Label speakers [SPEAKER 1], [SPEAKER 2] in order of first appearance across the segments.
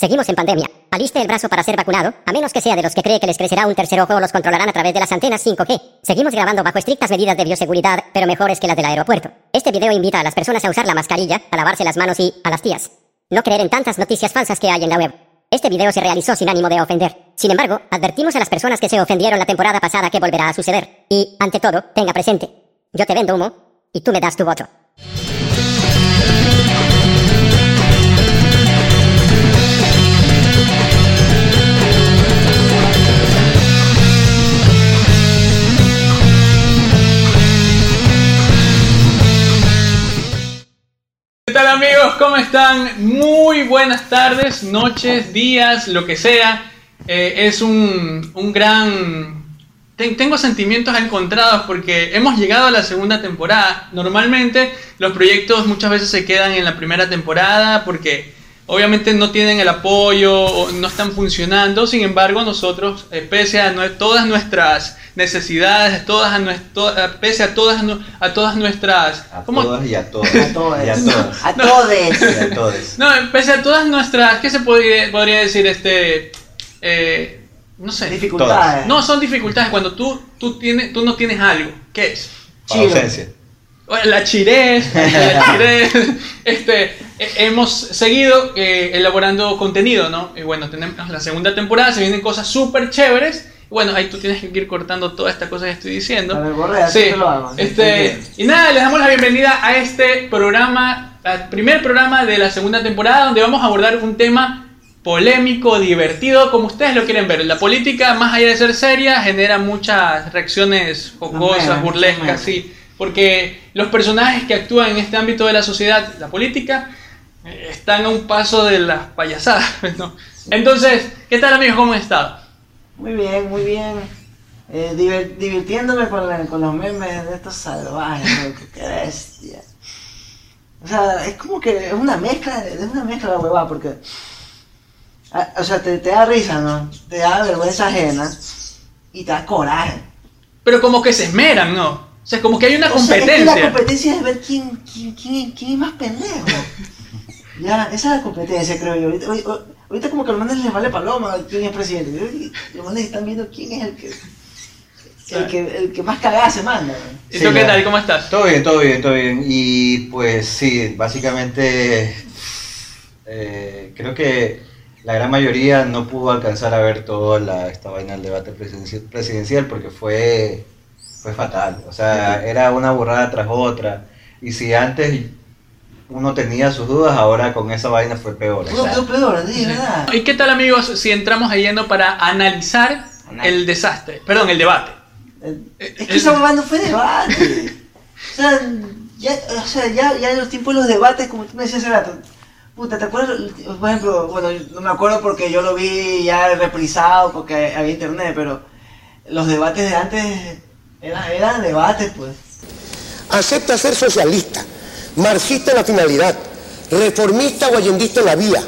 [SPEAKER 1] Seguimos en pandemia. Aliste el brazo para ser vacunado, a menos que sea de los que cree que les crecerá un tercer ojo o los controlarán a través de las antenas 5G. Seguimos grabando bajo estrictas medidas de bioseguridad, pero mejores que las del aeropuerto. Este video invita a las personas a usar la mascarilla, a lavarse las manos y, a las tías, no creer en tantas noticias falsas que hay en la web. Este video se realizó sin ánimo de ofender. Sin embargo, advertimos a las personas que se ofendieron la temporada pasada que volverá a suceder. Y, ante todo, tenga presente, yo te vendo humo y tú me das tu voto.
[SPEAKER 2] Amigos? ¿Cómo están? Muy buenas tardes, noches, días, lo que sea. Eh, es un, un gran... ten- tengo sentimientos encontrados porque hemos llegado a la segunda temporada. Normalmente los proyectos muchas veces se quedan en la primera temporada porque obviamente no tienen el apoyo o no están funcionando. Sin embargo, nosotros, eh, pese a nue- todas nuestras necesidades, todas a eh, pese a todas, a todas nuestras...
[SPEAKER 3] A
[SPEAKER 2] ¿cómo?
[SPEAKER 3] todas y a todos.
[SPEAKER 4] A todos.
[SPEAKER 3] Y a todas.
[SPEAKER 4] A todes.
[SPEAKER 3] Y a todos.
[SPEAKER 2] No, pese a todas nuestras, ¿qué se podría, podría decir? Este, eh, no sé.
[SPEAKER 4] Dificultades.
[SPEAKER 2] No, son dificultades cuando tú, tú, tienes, tú no tienes algo. ¿Qué es?
[SPEAKER 3] Para ausencia.
[SPEAKER 2] La chirez, la chirez, este, eh, hemos seguido eh, elaborando contenido, ¿no? Y bueno, tenemos la segunda temporada, se vienen cosas súper chéveres. Bueno, ahí tú tienes que ir cortando toda esta cosa que estoy diciendo.
[SPEAKER 4] A ver, borrea,
[SPEAKER 2] Sí,
[SPEAKER 4] que lo hago.
[SPEAKER 2] este, y nada, les damos la bienvenida a este programa, al primer programa de la segunda temporada, donde vamos a abordar un tema polémico, divertido, como ustedes lo quieren ver. La política, más allá de ser seria, genera muchas reacciones jocosas, burlescas, sí. Porque los personajes que actúan en este ámbito de la sociedad, la política, eh, están a un paso de las payasadas. ¿no? Entonces, ¿qué tal amigos? ¿Cómo han estado?
[SPEAKER 4] Muy bien, muy bien. Eh, divirtiéndome con, la- con los memes de estos salvajes. Qué bestia. O sea, es como que es una mezcla, es una mezcla la huevada, porque. ah, O sea, te, te da risa, ¿no? Te da vergüenza ajena y te da coraje.
[SPEAKER 2] Pero como que se esmeran, ¿no? O sea, como que hay una
[SPEAKER 4] O sea, es que
[SPEAKER 2] competencia.
[SPEAKER 4] la competencia es ver quién, quién, quién, quién es más pendejo. ya, esa es la competencia, creo yo. Ahorita, como que a los manes les vale paloma quién es presidente. Los manes están viendo quién es el que, el que, el que más cagada se manda.
[SPEAKER 2] ¿Y
[SPEAKER 3] Sí,
[SPEAKER 2] tú qué tal? ¿Cómo estás?
[SPEAKER 3] Todo bien, todo bien, todo bien. Y pues sí, básicamente eh, creo que la gran mayoría no pudo alcanzar a ver toda la, esta vaina del debate presidenci- presidencial porque fue, fue fatal. O sea, era una burrada tras otra. Y si antes uno tenía sus dudas, ahora con esa vaina fue peor. sea,
[SPEAKER 4] quedó peor, sí, ¿verdad?
[SPEAKER 2] ¿Y qué tal amigos si entramos ahí yendo para analizar
[SPEAKER 4] Anal-
[SPEAKER 2] el desastre? Perdón, el debate.
[SPEAKER 4] Eh,
[SPEAKER 2] Eh,
[SPEAKER 4] Es que esa no fue debate. O sea, ya, o sea, ya, ya en los tiempos de los debates, como tú me decías hace rato, puta, ¿te acuerdas? Por ejemplo, bueno, no me acuerdo porque yo lo vi ya reprisado, porque había internet, pero los debates de antes eran, eran debates, pues.
[SPEAKER 5] acepta ser socialista, marxista en la finalidad, reformista o allendista en la vía,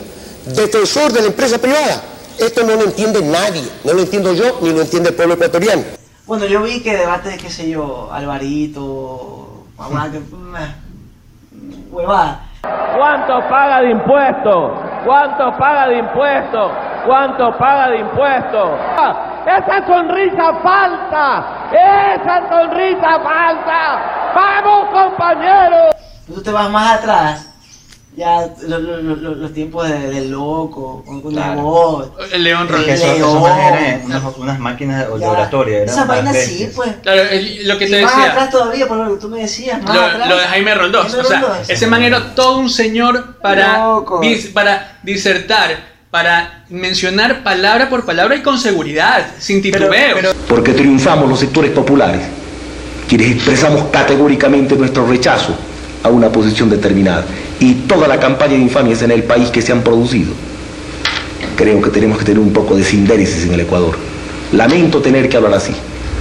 [SPEAKER 5] defensor de la empresa privada. Esto no lo entiende nadie, no lo entiendo yo ni lo entiende el pueblo ecuatoriano.
[SPEAKER 4] Bueno, yo vi que debates, qué sé yo, Alvarito, mamá, que, meh, huevada.
[SPEAKER 6] ¿Cuánto paga de impuestos? ¿Cuánto paga de impuestos? ¿Cuánto paga de impuestos? ¡Ah! ¡Esa sonrisa falta! ¡Esa sonrisa falta! ¡Vamos, compañeros!
[SPEAKER 4] Tú te vas más atrás, ya lo- lo- lo- lo- los tiempos de, de loco, con,
[SPEAKER 3] Claro.
[SPEAKER 4] Nebot.
[SPEAKER 2] El León
[SPEAKER 4] El
[SPEAKER 3] que
[SPEAKER 2] Rojas.
[SPEAKER 3] eso, eso
[SPEAKER 4] León.
[SPEAKER 3] más eran unas, unas máquinas de oratoria.
[SPEAKER 4] Esa vaina sí, pues.
[SPEAKER 2] Claro, el- lo que
[SPEAKER 4] Y
[SPEAKER 2] te
[SPEAKER 4] más
[SPEAKER 2] decía.
[SPEAKER 4] atrás todavía, por lo que tú me decías, más
[SPEAKER 2] Lo,
[SPEAKER 4] atrás.
[SPEAKER 2] lo de Jaime Roldós.
[SPEAKER 4] Jaime
[SPEAKER 2] O sea,
[SPEAKER 4] Roldós.
[SPEAKER 2] ese man era todo un señor para, dis- para disertar, para mencionar palabra por palabra y con seguridad, sin titubeo.
[SPEAKER 7] porque triunfamos los sectores populares, quienes expresamos categóricamente nuestro rechazo a una posición determinada y toda la campaña de infamias en el país que se han producido. Creo que tenemos que tener un poco de sindéresis en el Ecuador. Lamento tener que hablar así.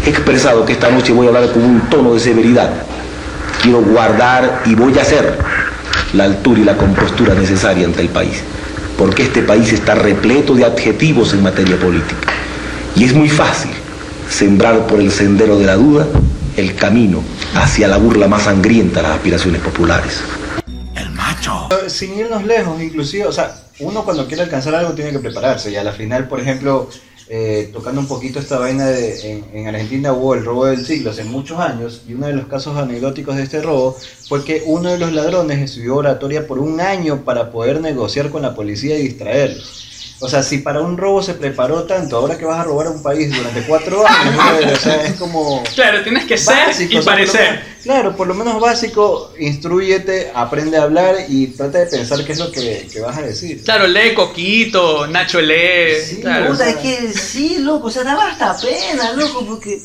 [SPEAKER 7] He expresado que esta noche voy a hablar con un tono de severidad. Quiero guardar y voy a hacer la altura y la compostura necesaria ante el país, porque este país está repleto de adjetivos en materia política. Y es muy fácil sembrar por el sendero de la duda el camino hacia la burla más sangrienta de las aspiraciones populares.
[SPEAKER 3] Sin irnos lejos, inclusive, o sea, uno cuando quiere alcanzar algo tiene que prepararse y a la final, por ejemplo, eh, tocando un poquito esta vaina de, en, en Argentina hubo el robo del siglo hace muchos años y uno de los casos anecdóticos de este robo fue que uno de los ladrones estudió oratoria por un año para poder negociar con la policía y distraerlos. O sea, si para un robo se preparó tanto, ahora que vas a robar a un país durante cuatro años, ¿no? o sea, es como...
[SPEAKER 2] Claro, tienes que ser y
[SPEAKER 3] o sea, por lo
[SPEAKER 2] parecer.
[SPEAKER 3] menos- claro, por lo menos básico, instruyete, aprende a hablar y trata de pensar qué es lo que, que vas a decir.
[SPEAKER 2] Claro, lee Coquito, Nacho lee.
[SPEAKER 3] Sí,
[SPEAKER 2] claro.
[SPEAKER 4] Puta, es que sí, loco, o sea, daba hasta pena, loco, porque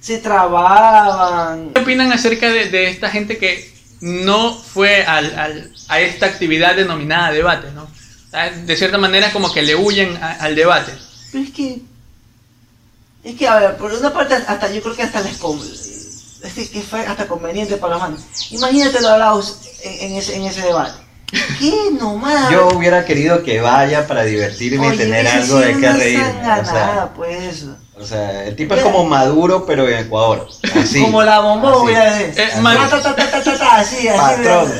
[SPEAKER 4] se trababan.
[SPEAKER 2] ¿Qué opinan acerca de, de esta gente que no fue al- al- a esta actividad denominada debate, ¿no? De cierta manera como que le huyen a- al debate.
[SPEAKER 4] Pero es que. Es que, a ver, por una parte, hasta yo creo que hasta les con- es que, que fue hasta conveniente para los manos. Imagínate los hablados en, en ese, en ese debate. ¿Qué nomás?
[SPEAKER 3] Yo hubiera querido que vaya para divertirme y
[SPEAKER 4] Oye,
[SPEAKER 3] tener
[SPEAKER 4] hubiese
[SPEAKER 3] algo de qué reírme. O sea,
[SPEAKER 4] pues eso.
[SPEAKER 3] o sea, el tipo es como Maduro, pero en Ecuador. Así.
[SPEAKER 4] Como la bomba
[SPEAKER 3] Así.
[SPEAKER 4] hubiera de
[SPEAKER 2] Eh, man-
[SPEAKER 4] Ta, ta, ta, ta, ta, ta, así, así.
[SPEAKER 3] Patrón.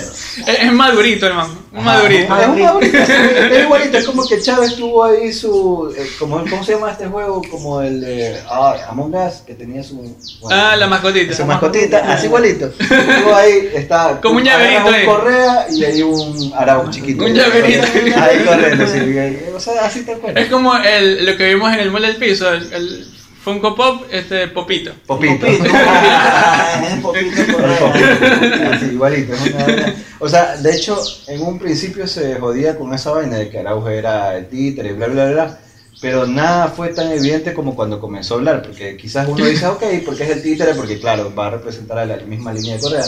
[SPEAKER 2] Es, es madurito, hermano. Un
[SPEAKER 3] Ajá,
[SPEAKER 2] madurito.
[SPEAKER 3] Es un madurito, sí, es igualito, es como que Chávez tuvo ahí su, eh, como, ¿cómo se llama este juego? Como el de ah, Among Us, que tenía su... bueno,
[SPEAKER 2] Ah, la mascotita.
[SPEAKER 3] Su mascotita, así igualito. Tuvo ahí, está...
[SPEAKER 2] Como un llaverito
[SPEAKER 3] un
[SPEAKER 2] ahí.
[SPEAKER 3] correa y hay un arao chiquito.
[SPEAKER 2] Un llaverito.
[SPEAKER 3] Ahí corriendo, sí, o sea, así te cuenta.
[SPEAKER 2] Es como el, lo que vimos en el mole del piso, el, el Funko Pop, este Popito.
[SPEAKER 3] Popito.
[SPEAKER 4] Popito. Ah, es Popito
[SPEAKER 3] popito, así, igualito. es una vaina. O sea, de hecho, en un principio se jodía con esa vaina de que Araujo era el títere y bla, bla, bla. Pero nada fue tan evidente como cuando comenzó a hablar, porque quizás uno dice, ok, porque es el títere, porque claro, va a representar a la misma línea de Correa.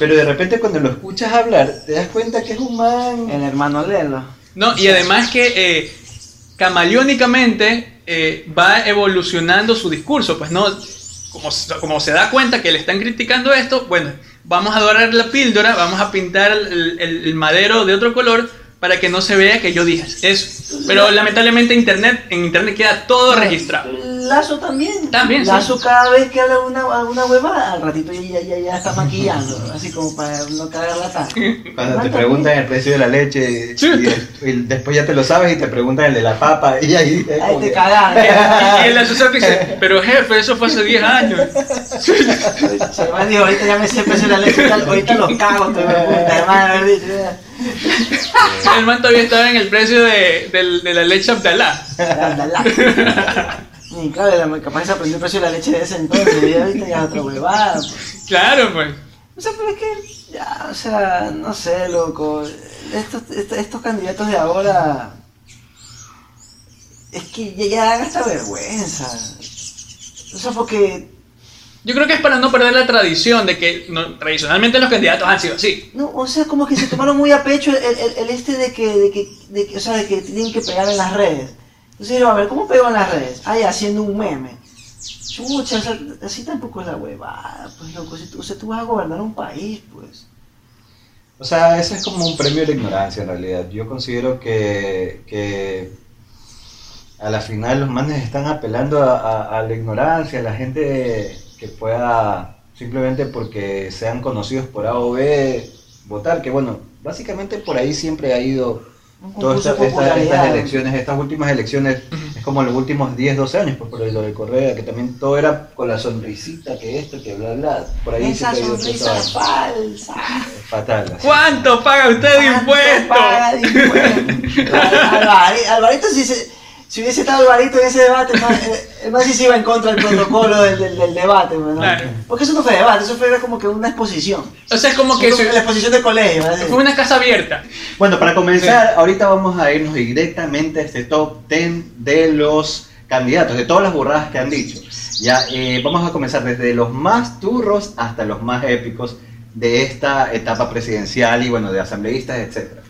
[SPEAKER 3] Pero de repente cuando lo escuchas hablar, te das cuenta que es un man...
[SPEAKER 4] El hermano Lelo.
[SPEAKER 2] No, y además que eh, camaleónicamente eh, va evolucionando su discurso, pues no, como, como se da cuenta que le están criticando esto, bueno, vamos a dorar la píldora, vamos a pintar el, el- el madero de otro color para que no se vea que yo dije eso. Pero lamentablemente internet, en internet queda todo registrado.
[SPEAKER 4] Lazo también.
[SPEAKER 2] También, sí.
[SPEAKER 4] Lazo cada vez que habla una, alguna huevada, al ratito ya, ya, ya, ya está maquillando, así como para no cagarla tanto.
[SPEAKER 3] Cuando te preguntan el precio de la leche y,
[SPEAKER 2] Sí.
[SPEAKER 3] y después ya te lo sabes y te preguntan el de la papa y ahí...
[SPEAKER 4] Ahí te cagaron.
[SPEAKER 2] Y el asesor dice, pero jefe, eso fue hace 10 años.
[SPEAKER 4] Se me dijo, ahorita ya me sé el precio de la leche, ahorita los cago, te puta, hermano, haber dicho.
[SPEAKER 2] El man todavía estaba en el precio de, del- de la leche Abdalá.
[SPEAKER 4] Anda, la. Y claro, la- capaz se aprendió el precio de la leche de ese entonces, y ahorita ya otra huevada. pues.
[SPEAKER 2] Claro, pues.
[SPEAKER 4] O sea, pero es que, ya, o sea, no sé, loco. Estos, estos, estos candidatos de ahora. Es que ya, ya dan hasta vergüenza. O sea, porque.
[SPEAKER 2] Yo creo que es para no perder la tradición de que no- tradicionalmente los candidatos han sido así.
[SPEAKER 4] No, o sea, como que se tomaron muy a pecho el, el- el este de que, de que, de que, o sea, de que tienen que pegar en las redes. Entonces dijeron, a ver, ¿cómo pego en las redes? Ahí haciendo un meme. Chucha, así tampoco es la huevada, pues loco. Si tú, o sea, tú vas a gobernar un país, pues.
[SPEAKER 3] O sea, ese es como un premio la ignorancia en realidad. Yo considero que, que a la final los manes están apelando a, a- la ignorancia, a la gente que pueda simplemente porque sean conocidos por A o B votar, que bueno, básicamente por ahí siempre ha ido todas esta- esta- estas elecciones, estas últimas elecciones, es como los últimos 10, 12 años, pues por lo de Correa, que también todo era con la sonrisita, que esto, que bla, bla, por ahí
[SPEAKER 4] Esa
[SPEAKER 3] ido
[SPEAKER 4] sonrisa falsa.
[SPEAKER 3] fatal. así.
[SPEAKER 2] ¿Cuánto paga usted de
[SPEAKER 4] ¿Cuánto
[SPEAKER 2] impuestos?
[SPEAKER 4] paga de impuestos? Al- Alvari- Alvarito, si, se- si hubiese estado Alvarito en ese debate, más sí se iba en contra del protocolo del, del, del debate, ¿no?
[SPEAKER 2] Claro.
[SPEAKER 4] Porque eso no fue debate, eso fue como que una exposición.
[SPEAKER 2] O sea, es como que
[SPEAKER 4] Como
[SPEAKER 2] se-
[SPEAKER 4] la exposición de colegio. ¿verdad?
[SPEAKER 2] fue una casa abierta.
[SPEAKER 3] Bueno, para comenzar, ahorita vamos a irnos directamente a este top 10 de los candidatos, de todas las burradas que han dicho. Ya, eh, vamos a comenzar desde los más turros hasta los más épicos de esta etapa presidencial y bueno, de asambleístas, etcétera.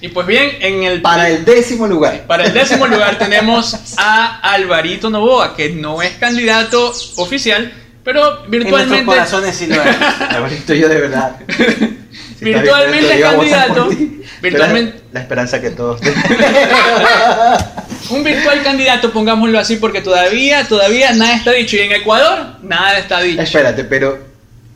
[SPEAKER 2] Y pues bien, en el
[SPEAKER 3] Para el décimo lugar.
[SPEAKER 2] para el décimo lugar tenemos a Alvarito Novoa, que no es candidato oficial, pero
[SPEAKER 4] En
[SPEAKER 2] virtualmente
[SPEAKER 4] corazones sí lo es.
[SPEAKER 3] Alvarito, yo de verdad. Si
[SPEAKER 2] Virtualmente
[SPEAKER 3] votar
[SPEAKER 2] candidato. Virtualmente-
[SPEAKER 3] es La esperanza que todos
[SPEAKER 2] un virtual candidato, pongámoslo así, porque todavía, todavía nada está dicho. Y en Ecuador, nada está dicho.
[SPEAKER 3] Espérate, pero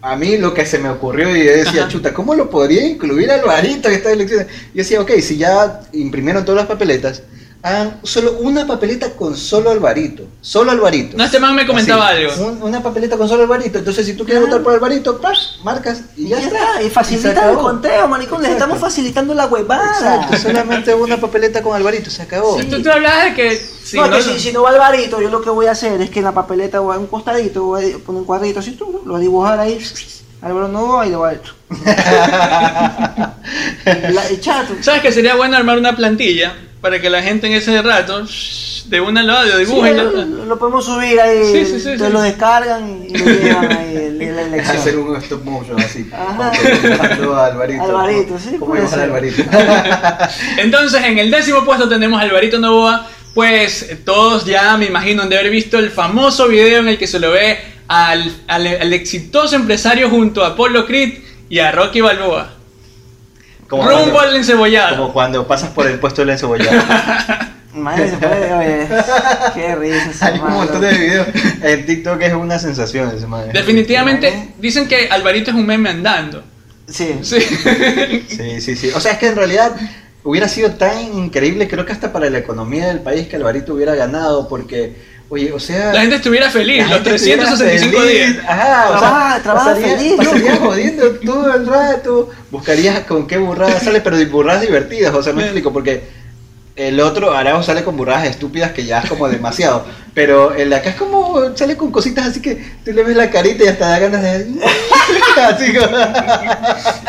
[SPEAKER 3] a mí lo que se me ocurrió y yo decía, chuta, ¿cómo lo podría incluir Alvarito en estas elecciones? Yo decía, ok, si ya imprimieron todas las papeletas, hagan solo una papeleta con solo Alvarito. Solo Alvarito.
[SPEAKER 2] No, este man me comentaba
[SPEAKER 3] Así,
[SPEAKER 2] algo.
[SPEAKER 3] un- una papeleta con solo Alvarito. Entonces, si tú quieres votar por Alvarito, ¡pash! marcas y ya,
[SPEAKER 4] ya está, y facilita el conteo, maricón. Les estamos facilitando la huevada.
[SPEAKER 3] Exacto, solamente una papeleta con Alvarito, se acabó.
[SPEAKER 2] Sí, Tú, tú hablabas de que si
[SPEAKER 4] no,
[SPEAKER 2] no,
[SPEAKER 4] que si, si no va Alvarito, yo lo que voy a hacer es que en la papeleta voy a un costadito, voy a poner un cuadrito así, tú, lo voy a dibujar ahí. Álvaro Novoa y lo voy a hecho. La- el chato.
[SPEAKER 2] ¿Sabes que sería bueno armar una plantilla para que la gente en ese rato shh, de una lo
[SPEAKER 4] Sí,
[SPEAKER 2] y
[SPEAKER 4] lo,
[SPEAKER 2] lo-
[SPEAKER 4] podemos subir ahí,
[SPEAKER 2] Sí, sí, sí,
[SPEAKER 4] entonces
[SPEAKER 2] sí.
[SPEAKER 4] lo descargan y lo llevan ahí en, la elección.
[SPEAKER 3] Hacer un stop motion así.
[SPEAKER 4] Ajá.
[SPEAKER 3] a Alvarito.
[SPEAKER 4] Alvarito, sí,
[SPEAKER 3] Como a. Alvarito.
[SPEAKER 2] Entonces, en el décimo puesto tenemos a Alvarito Novoa. Pues todos ya me imagino han de haber visto el famoso video en el que se lo ve al, al- al exitoso empresario junto a Polo Creed y a Rocky Balboa.
[SPEAKER 3] Como
[SPEAKER 2] Rumbo
[SPEAKER 3] cuando-
[SPEAKER 2] al encebollado.
[SPEAKER 3] Como cuando pasas por el puesto del encebollado.
[SPEAKER 4] Imagínense, pues, oye, qué risa.
[SPEAKER 3] Hay un
[SPEAKER 4] madre.
[SPEAKER 3] montón de videos. En TikTok es una sensación ese man.
[SPEAKER 2] Definitivamente dicen que Alvarito es un meme andando.
[SPEAKER 4] Sí.
[SPEAKER 2] Sí.
[SPEAKER 3] Sí, sí, sí. O sea, es que en realidad hubiera sido tan increíble, creo que hasta para la economía del país, que Alvarito hubiera ganado, porque, oye, o sea...
[SPEAKER 2] La gente estuviera feliz los
[SPEAKER 3] gente estuviera
[SPEAKER 2] 365
[SPEAKER 3] feliz.
[SPEAKER 2] días.
[SPEAKER 3] Ajá, o
[SPEAKER 4] Trabaja-
[SPEAKER 3] sea,
[SPEAKER 4] trabaja
[SPEAKER 3] pasaría-
[SPEAKER 4] feliz,
[SPEAKER 3] pasaría jodiendo todo el rato, buscarías con qué burradas sale, pero burradas divertidas, o sea, me explico, porque el otro, Arao sale con burradas estúpidas que ya es como demasiado, pero el de acá es como, sale con cositas así que tú le ves la carita y hasta da ganas de... así como...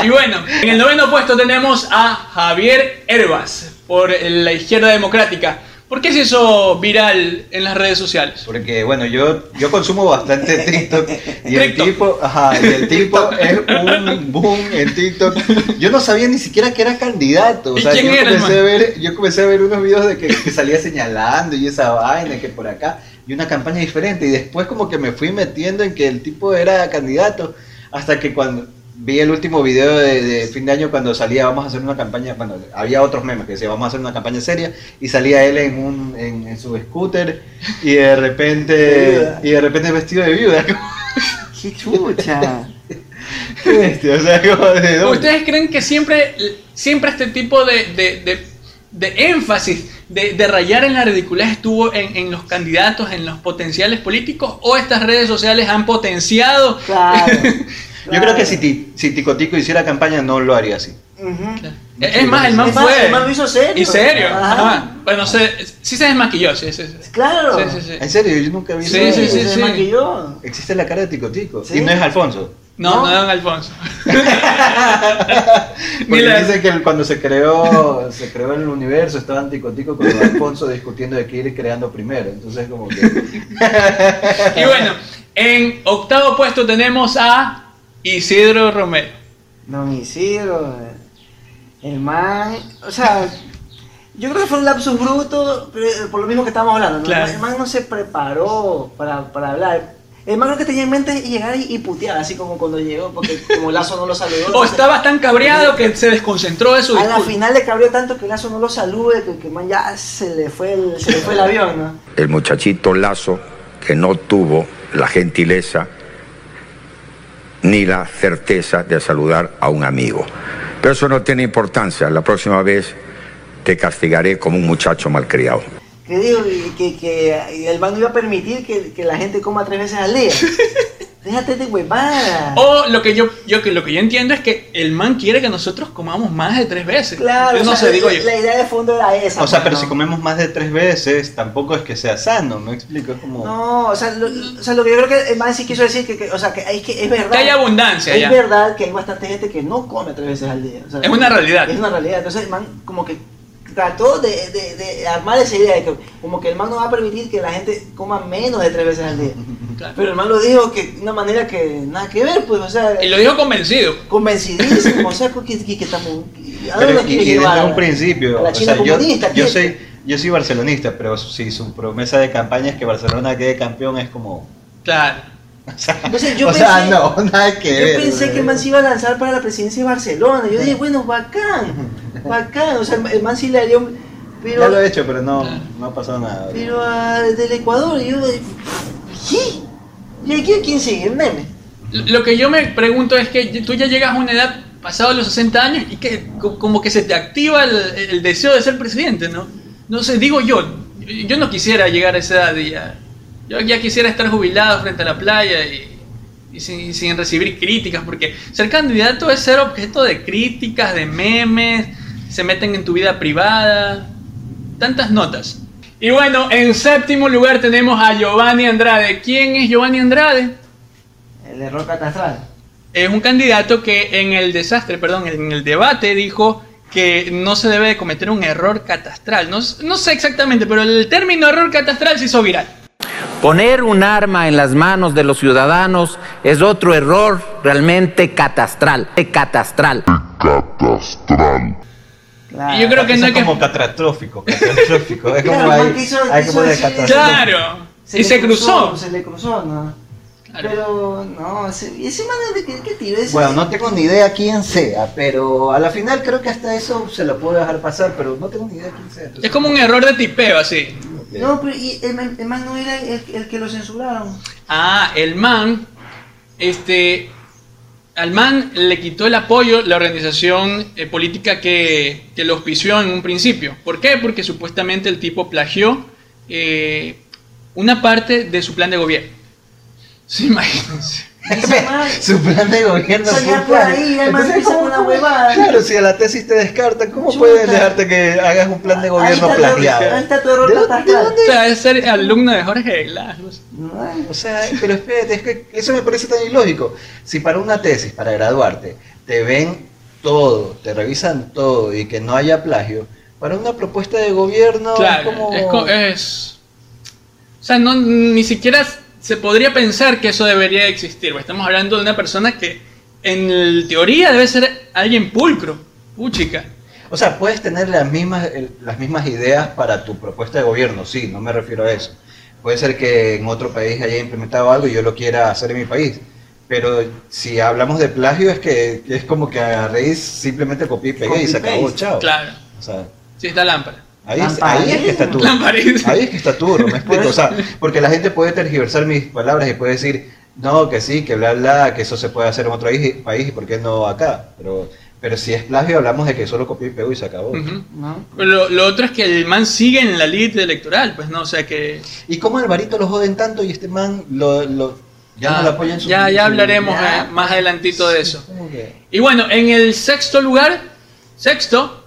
[SPEAKER 2] Y bueno, en el noveno puesto tenemos a Javier Herbas por la izquierda democrática. ¿Por qué se hizo viral en las redes sociales?
[SPEAKER 3] Porque bueno, yo, yo consumo bastante TikTok y el
[SPEAKER 2] TikTok.
[SPEAKER 3] tipo, ajá, y el tipo es un boom en TikTok. Yo no sabía ni siquiera que era candidato. O
[SPEAKER 2] ¿Y
[SPEAKER 3] sea,
[SPEAKER 2] quién
[SPEAKER 3] yo
[SPEAKER 2] era
[SPEAKER 3] comencé a ver, yo comencé a ver unos videos de que, que salía señalando y esa vaina, que por acá, y una campaña diferente. Y después como que me fui metiendo en que el tipo era candidato. Hasta que cuando vi el último video de, de fin de año cuando salía vamos a hacer una campaña, bueno, había otros memes que decía vamos a hacer una campaña seria y salía él en un en, en su scooter y de repente y de repente vestido de viuda.
[SPEAKER 4] Qué chucha.
[SPEAKER 3] Qué bestia, o sea, como de dónde?
[SPEAKER 2] ¿Ustedes creen que siempre, siempre este tipo de, de- de- de énfasis, de, de rayar en la ridiculez estuvo en, en los candidatos, en los potenciales políticos? ¿O estas redes sociales han potenciado?
[SPEAKER 4] Claro.
[SPEAKER 3] Yo creo que si, ti- si Ticotico hiciera campaña no lo haría así.
[SPEAKER 2] Es más, el man
[SPEAKER 4] Es más,
[SPEAKER 2] fue.
[SPEAKER 4] el man lo hizo serio.
[SPEAKER 2] Y serio.
[SPEAKER 4] Ajá.
[SPEAKER 2] Ajá. Bueno, se, sí se desmaquilló, sí, sí, sí.
[SPEAKER 4] Claro.
[SPEAKER 2] Sí, sí, sí.
[SPEAKER 3] En serio, yo nunca vi
[SPEAKER 2] Sí, sí, sí,
[SPEAKER 4] se
[SPEAKER 2] sí.
[SPEAKER 4] maquilló.
[SPEAKER 3] Existe la cara de Ticotico.
[SPEAKER 4] Sí.
[SPEAKER 3] Y no es Alfonso.
[SPEAKER 2] No,
[SPEAKER 4] ¿No?
[SPEAKER 2] no, don Alfonso. Ni
[SPEAKER 3] Porque
[SPEAKER 2] la-
[SPEAKER 3] dice que cuando se creó, se creó el universo, estaban Ticotico con Alfonso discutiendo de qué ir creando primero. Entonces como que.
[SPEAKER 2] Y bueno, en octavo puesto tenemos a Isidro Romero.
[SPEAKER 4] Don Isidro, el man, o sea, yo creo que fue un lapsus bruto, pero, eh, por lo mismo que estamos hablando, ¿no?
[SPEAKER 2] Claro.
[SPEAKER 4] El man no se preparó para, para hablar. El man creo que tenía en mente llegar y, y putear, así como cuando llegó, porque como Lazo no lo saludó.
[SPEAKER 2] O
[SPEAKER 4] entonces,
[SPEAKER 2] estaba tan cabreado que se desconcentró de su
[SPEAKER 4] A la final le cabrió tanto que Lazo no lo salude, que, que man ya se le fue el, se le fue el avión, ¿no?
[SPEAKER 8] el muchachito Lazo que no tuvo la gentileza ni la certeza de saludar a un amigo. Pero eso no tiene importancia. La próxima vez te castigaré como un muchacho malcriado.
[SPEAKER 4] Que digo, que, que el man iba a permitir que, que la gente coma tres veces al día. Déjate de huevada.
[SPEAKER 2] O lo que yo, yo que lo que yo entiendo es que el man quiere que nosotros comamos más de tres veces.
[SPEAKER 4] Claro,
[SPEAKER 2] Yo no
[SPEAKER 4] o sea,
[SPEAKER 2] sé, digo
[SPEAKER 4] la,
[SPEAKER 2] yo.
[SPEAKER 4] la idea de fondo era esa.
[SPEAKER 3] O sea,
[SPEAKER 4] pues,
[SPEAKER 3] pero
[SPEAKER 4] ¿no?
[SPEAKER 3] si comemos más de tres veces, tampoco es que sea sano, ¿me explico? Es como...
[SPEAKER 4] No, o sea, lo, o sea, lo que yo creo que el man sí quiso decir que, que- o sea, que, hay que es verdad.
[SPEAKER 2] Que hay abundancia
[SPEAKER 4] Es
[SPEAKER 2] ya.
[SPEAKER 4] verdad que hay bastante gente que no come tres veces al día. o sea,
[SPEAKER 2] Es una realidad.
[SPEAKER 4] Es una realidad. Entonces el man como que trató de, de, de armar esa idea de que como que el man no va a permitir que la gente coma menos de tres veces al día.
[SPEAKER 2] Claro.
[SPEAKER 4] Pero el man lo dijo que de una manera que nada que ver, pues, o sea,
[SPEAKER 2] Y lo dijo convencido.
[SPEAKER 4] convencidísimo, o sea, que, que, que estamos... ¿A dónde
[SPEAKER 3] Pero, y,
[SPEAKER 4] quiere
[SPEAKER 3] y
[SPEAKER 4] llevar?
[SPEAKER 3] desde un principio,
[SPEAKER 4] A la
[SPEAKER 3] o
[SPEAKER 4] China
[SPEAKER 3] sea, yo,
[SPEAKER 4] comunista,
[SPEAKER 3] yo
[SPEAKER 4] ¿qué?
[SPEAKER 3] soy, yo soy barcelonista, pero si su promesa de campaña es que Barcelona quede campeón, es como...
[SPEAKER 2] Claro.
[SPEAKER 3] O sea,
[SPEAKER 4] Entonces, yo
[SPEAKER 3] o sea,
[SPEAKER 4] pensé-
[SPEAKER 3] no, nada que
[SPEAKER 4] Yo
[SPEAKER 3] ver.
[SPEAKER 4] pensé que el man se iba a lanzar para la presidencia de Barcelona. Yo dije, bueno, bacán, bacán. O sea, el- man sí le haría un...
[SPEAKER 3] Ya lo he
[SPEAKER 4] Pero,
[SPEAKER 3] hecho, pero no, no ha pasado nada.
[SPEAKER 4] pero ah, del Ecuador, yo... ¿Qué? ¿Y aquí a quién sigue? El meme.
[SPEAKER 2] Lo que yo me pregunto es que tú ya llegas a una edad pasado los 60 años y que co- como que se te activa el, el deseo de ser presidente, ¿no? No sé, digo yo, yo no quisiera llegar a esa edad y ya. Yo ya quisiera estar jubilado frente a la playa y, y sin, sin recibir críticas, porque ser candidato es ser objeto de críticas, de memes, se meten en tu vida privada, tantas notas. Y bueno, en séptimo lugar tenemos a Giovanni Andrade. ¿Quién es Giovanni Andrade?
[SPEAKER 4] El error catastral.
[SPEAKER 2] Es un candidato que en el desastre, perdón, en el debate dijo que no se debe de cometer un error catastral. No, no sé exactamente, pero el término error catastral se hizo viral.
[SPEAKER 9] Poner un arma en las manos de los ciudadanos es otro error realmente catastral. Catastral.
[SPEAKER 4] Claro.
[SPEAKER 2] Y yo creo que no
[SPEAKER 3] es
[SPEAKER 2] que...
[SPEAKER 3] como catastrófico, catastrófico. Es como
[SPEAKER 4] Claro,
[SPEAKER 3] hay,
[SPEAKER 4] hizo-
[SPEAKER 3] hay como de.
[SPEAKER 2] Claro. y
[SPEAKER 4] le
[SPEAKER 2] se cruzó.
[SPEAKER 4] Se le cruzó, ¿no?
[SPEAKER 2] Claro.
[SPEAKER 4] Pero, no, ese, y ese man de qué, qué tiro ese.
[SPEAKER 3] Bueno, no tengo ni idea quién sea, pero a la final creo que hasta eso se lo puedo dejar pasar, pero no tengo ni idea quién sea. entonces-
[SPEAKER 2] Es como un error de tipeo, así.
[SPEAKER 4] No, pero y el, man- el man no era el, el que lo censuraron.
[SPEAKER 2] Ah, el man, este, al man le quitó el apoyo la organización eh, política que, que lo auspició en un principio. ¿Por qué? Porque supuestamente el tipo plagió eh, una parte de su plan de gobierno. Sí, imagínense.
[SPEAKER 3] Su plan de gobierno full
[SPEAKER 4] por ahí, el man
[SPEAKER 3] Entonces,
[SPEAKER 4] empieza
[SPEAKER 3] ¿cómo-
[SPEAKER 4] con una huevada.
[SPEAKER 3] Claro, si a la tesis te descartan, ¿cómo
[SPEAKER 4] Chuta.
[SPEAKER 3] pueden dejarte que hagas un plan de
[SPEAKER 4] Ahí
[SPEAKER 3] gobierno
[SPEAKER 4] tu-? Ahí está tu error
[SPEAKER 3] ¿De dónde?
[SPEAKER 2] O sea, es ser alumno de Jorge Glass.
[SPEAKER 3] O sea, pero espérate, es que eso me parece tan ilógico. Si para una tesis, para graduarte, te ven todo, te revisan todo y que no haya plagio, para una propuesta de gobierno
[SPEAKER 2] Claro,
[SPEAKER 3] es como...
[SPEAKER 2] es, co- es- O sea, no, ni siquiera se podría pensar que eso debería existir. Estamos hablando de una persona que en teoría debe ser alguien pulcro, puchica.
[SPEAKER 3] O sea, puedes tener las mismas, las mismas ideas para tu propuesta de gobierno, sí, no me refiero a eso. Puede ser que en otro país haya implementado algo y yo lo quiera hacer en mi país. Pero si hablamos de plagio es que, es como que agarré y simplemente copié y pegué y se acabó, chao.
[SPEAKER 2] Claro,
[SPEAKER 3] O sea,
[SPEAKER 2] sí está lámpara.
[SPEAKER 3] Ahí, es, ahí es que está turro. Ahí es que está turro, me explico. O sea, porque la gente puede tergiversar mis palabras y puede decir, no, que sí, que bla, bla, que eso se puede hacer en otro país, y por qué no acá. Pero, pero si es plagio hablamos de que solo copié y pegó y se acabó.
[SPEAKER 2] Ujú.
[SPEAKER 4] no.
[SPEAKER 2] Pero Lo, lo otro es que el man sigue en la lid electoral, pues no, o sea que...
[SPEAKER 3] ¿Y cómo Alvarito lo joden tanto y este man lo, lo- ya no
[SPEAKER 2] Ah,
[SPEAKER 3] lo apoya en su
[SPEAKER 2] ya, ya
[SPEAKER 3] su-
[SPEAKER 2] hablaremos
[SPEAKER 4] Ya.
[SPEAKER 2] eh, más adelantito de eso.
[SPEAKER 3] ¿Cómo que?
[SPEAKER 2] Y bueno, en el sexto lugar, sexto,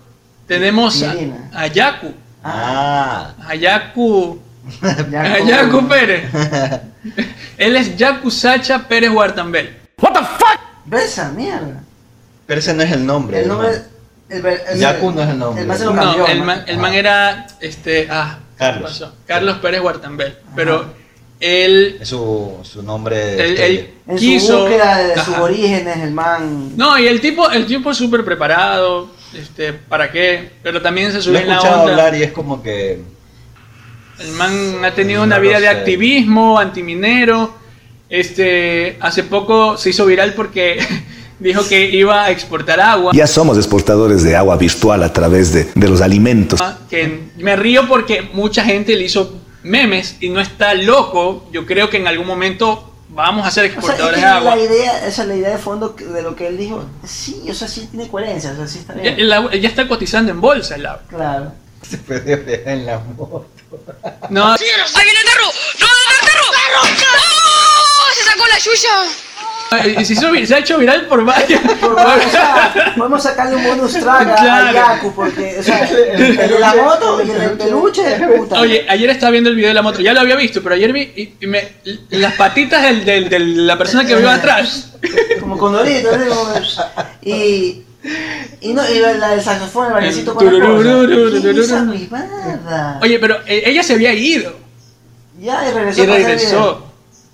[SPEAKER 2] tenemos a, a Yaku.
[SPEAKER 3] Ah,
[SPEAKER 2] A Yaku.
[SPEAKER 4] Ya
[SPEAKER 2] A Yaku Pérez. Él es Yaku Sacha Pérez Huartambel.
[SPEAKER 4] Ve esa mierda.
[SPEAKER 3] pero ese no es el nombre.
[SPEAKER 4] El nombre. El, el, el-
[SPEAKER 3] Yaku no es el nombre.
[SPEAKER 4] El man se lo
[SPEAKER 2] No,
[SPEAKER 4] cambió.
[SPEAKER 2] el
[SPEAKER 4] ¿no?
[SPEAKER 2] man, el
[SPEAKER 3] Ah.
[SPEAKER 2] man era este ah, ¿qué
[SPEAKER 3] Carlos.
[SPEAKER 2] pasó? Carlos Pérez Huartambel. Pero él,
[SPEAKER 3] Es su, su nombre.
[SPEAKER 2] él, él
[SPEAKER 4] En
[SPEAKER 2] quiso.
[SPEAKER 4] su búsqueda de sus orígenes, el man.
[SPEAKER 2] No, y el tipo, el tipo es súper preparado. Este, ¿para qué? Pero también se
[SPEAKER 3] Lo
[SPEAKER 2] sube
[SPEAKER 3] he
[SPEAKER 2] en la
[SPEAKER 3] escuchado
[SPEAKER 2] onda.
[SPEAKER 3] hablar y es como que.
[SPEAKER 2] El man ha tenido
[SPEAKER 3] No
[SPEAKER 2] una
[SPEAKER 3] lo
[SPEAKER 2] vida de activismo, antiminero. Este, hace poco se hizo viral porque dijo que iba a exportar agua.
[SPEAKER 10] Ya somos exportadores de agua virtual a través de, de los alimentos.
[SPEAKER 2] Que me río porque mucha gente le hizo memes y no está loco. Yo creo que en algún momento vamos a ser
[SPEAKER 4] O sea, es
[SPEAKER 2] exportadores
[SPEAKER 4] que
[SPEAKER 2] de agua.
[SPEAKER 4] la idea, esa es la idea de fondo de lo que él dijo. Sí, o sea, sí tiene coherencia, o sea, sí está
[SPEAKER 2] Ya,
[SPEAKER 4] bien.
[SPEAKER 2] el agua- ya está cotizando en bolsa el agua.
[SPEAKER 4] Claro.
[SPEAKER 3] Se puede ver en la moto.
[SPEAKER 2] No,
[SPEAKER 11] ¡Ahí viene el perro! ¡No, no, perro! ¡Perro! ¡Oh! ¡Se sacó la yuya!
[SPEAKER 2] Y se, hizo se ha hecho viral por varios.
[SPEAKER 4] Por- o sea, podemos sacarle un bonus track a,
[SPEAKER 2] Claro.
[SPEAKER 4] a Yaku, porque, o sea, el, de la moto y el del peluche, puta.
[SPEAKER 2] Oye, ayer estaba viendo el video de la moto, ya lo había visto, pero ayer vi y, y me, las patitas del, del- de la persona que vive atrás.
[SPEAKER 4] como condorito, ¿sí? Como- y, y, no, y la del saxofón, el bailecito con la.
[SPEAKER 2] Oye, pero eh, ella se había ido
[SPEAKER 4] Ya, y regresó.
[SPEAKER 2] y regresó.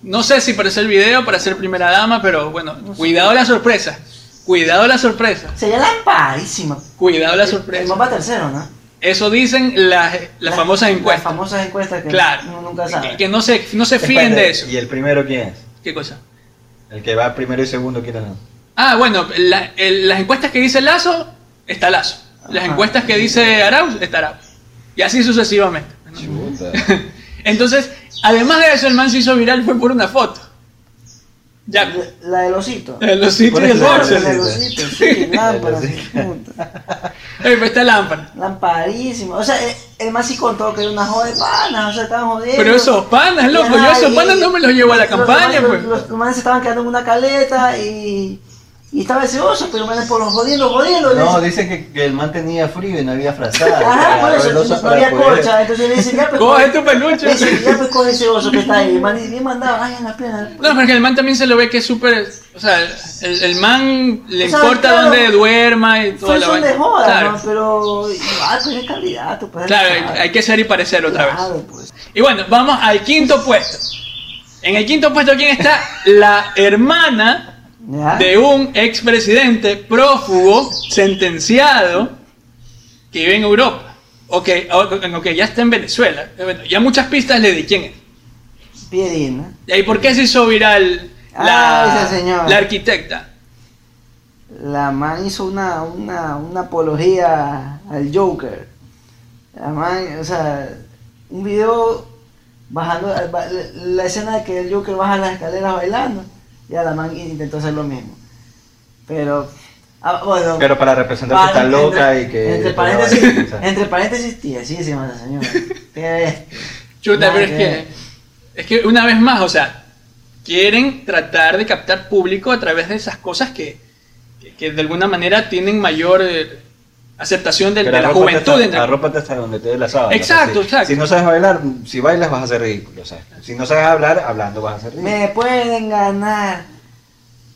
[SPEAKER 2] No sé si para hacer video, para ser primera dama, pero bueno, cuidado la sorpresa. Cuidado la sorpresa.
[SPEAKER 4] Sería lamparísima.
[SPEAKER 2] Cuidado la
[SPEAKER 4] El
[SPEAKER 2] sorpresa.
[SPEAKER 4] mamá tercero, ¿no?
[SPEAKER 2] Eso dicen las, las famosas
[SPEAKER 4] Las
[SPEAKER 2] encuestas.
[SPEAKER 4] famosas encuestas que
[SPEAKER 2] Claro.
[SPEAKER 4] uno nunca sabe.
[SPEAKER 2] Que, que no se, no se fíen de eso.
[SPEAKER 3] ¿Y el primero quién es?
[SPEAKER 2] ¿Qué cosa?
[SPEAKER 3] El que va primero y segundo, ¿quién es?
[SPEAKER 2] Ah, bueno, la- el- las encuestas que dice Lazo, está Lazo. Las
[SPEAKER 4] Ajá.
[SPEAKER 2] encuestas que dice Arauz, está Arauz. Y así sucesivamente.
[SPEAKER 3] Chuta.
[SPEAKER 2] Entonces, además de eso, el man se hizo viral fue por una foto. Ya.
[SPEAKER 4] La del osito.
[SPEAKER 2] El osito
[SPEAKER 3] Por
[SPEAKER 2] y el boxer.
[SPEAKER 4] La del osito, sí, lámpara.
[SPEAKER 2] Ey, pues está lámpara.
[SPEAKER 4] Lamparísimo. O sea, el, el más sí contó que era una joda de panas, o sea, estaban jodiendo.
[SPEAKER 2] Pero esos panas, loco, yo esos panas no me los llevo a la campaña,
[SPEAKER 4] los,
[SPEAKER 2] pues.
[SPEAKER 4] Los, los manes se estaban quedando en una caleta y. Y estaba ese oso, pero manes por los jodiendo, jodiendo. le
[SPEAKER 3] No,
[SPEAKER 4] dice-
[SPEAKER 3] dicen que, que el man tenía frío y no había frazada.
[SPEAKER 4] Ajá, por eso,
[SPEAKER 3] el
[SPEAKER 4] no, había
[SPEAKER 3] poder-
[SPEAKER 4] colcha, entonces le dice, ya pues.
[SPEAKER 2] Coge tu peluche.
[SPEAKER 4] Le dice, ya pues coge ese oso que está ahí, man, y bien mandado, ay, en la plena.
[SPEAKER 2] No, porque el man también se lo ve que es súper. O sea, el, el man le
[SPEAKER 4] O sea,
[SPEAKER 2] importa
[SPEAKER 4] claro,
[SPEAKER 2] dónde duerma y la
[SPEAKER 4] son de joda,
[SPEAKER 2] Claro,
[SPEAKER 4] ¿no? Pero igual, pues es candidato, pues.
[SPEAKER 2] claro,
[SPEAKER 4] claro.
[SPEAKER 2] hay, hay que ser y parecer otra vez.
[SPEAKER 4] Claro, pues.
[SPEAKER 2] Y bueno, vamos al quinto puesto. En el quinto puesto, ¿quién está? La hermana
[SPEAKER 4] ¿Ya?
[SPEAKER 2] de un expresidente prófugo sentenciado que vive en Europa. O que, o- o que ya está en Venezuela. Eh, bueno, Ya muchas pistas le di quién es.
[SPEAKER 4] Piedina.
[SPEAKER 2] ¿Y ahí por qué se hizo viral la,
[SPEAKER 4] Ah,
[SPEAKER 2] la arquitecta?
[SPEAKER 4] La man hizo una, una, una apología al Joker. La man, o sea, un video bajando, ba- la escena de que el Joker baja las escaleras bailando. Ya la man intentó hacer lo mismo. Pero, ah, bueno.
[SPEAKER 3] Pero para representar que está
[SPEAKER 4] entre-
[SPEAKER 3] loca y que.
[SPEAKER 4] Entre paréntesis, entre paréntesis, tiesísima esa señora. Qué bestia.
[SPEAKER 2] Chuta, pero es
[SPEAKER 4] que
[SPEAKER 2] es que una vez más, o sea, quieren tratar de captar público a través de esas cosas que, que, que de alguna manera tienen mayor eh, aceptación de, de la juventud.
[SPEAKER 3] hasta- arrópate hasta donde te dé la sábana.
[SPEAKER 2] Exacto,
[SPEAKER 3] o sea, si,
[SPEAKER 2] exacto.
[SPEAKER 3] Si no sabes bailar, si bailas vas a ser ridículo. O sea, si no sabes hablar, hablando vas a ser ridículo.
[SPEAKER 4] Me pueden ganar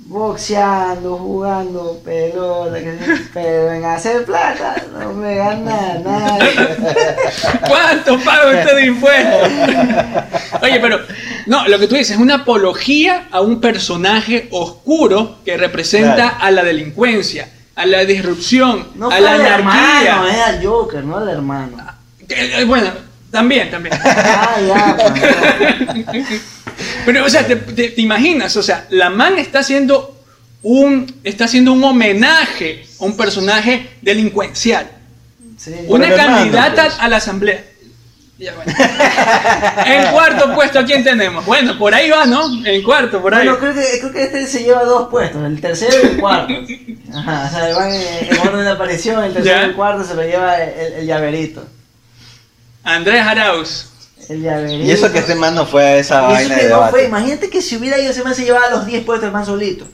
[SPEAKER 4] boxeando, jugando pelota, pero en hacer plata no me gana nadie.
[SPEAKER 2] ¿Cuánto paga usted de impuestos? Oye, pero no, lo que tú dices es una apología a un personaje oscuro que representa
[SPEAKER 3] Claro.
[SPEAKER 2] a la delincuencia, a la disrupción,
[SPEAKER 4] No
[SPEAKER 2] a la
[SPEAKER 4] al hermano,
[SPEAKER 2] anarquía.
[SPEAKER 4] es al Joker, no al hermano.
[SPEAKER 2] Que, eh, Bueno, también, también.
[SPEAKER 4] Ah, ya, pues,
[SPEAKER 2] Pero, o sea, te, te- te imaginas, o sea, la man está haciendo un, está haciendo un homenaje a un personaje delincuencial.
[SPEAKER 4] sí.
[SPEAKER 2] Una
[SPEAKER 3] hermano,
[SPEAKER 2] candidata
[SPEAKER 3] pues.
[SPEAKER 2] a la asamblea. Ya, bueno. en cuarto puesto, ¿a quién tenemos? Bueno, por ahí va, ¿no? En cuarto, por ahí.
[SPEAKER 4] Bueno, creo que, creo que este se lleva dos puestos, el tercero y el cuarto. Ajá, o sea, van en, en orden de aparición, el tercero
[SPEAKER 2] Ya.
[SPEAKER 4] y el cuarto se lo lleva el, el llaverito.
[SPEAKER 2] Andrés Arauz.
[SPEAKER 4] El llaverito.
[SPEAKER 3] Y eso que este man no fue a esa vaina de
[SPEAKER 4] no
[SPEAKER 3] debate.
[SPEAKER 4] fue, imagínate que si hubiera ido ese man se llevaba los 10 puestos el man solito.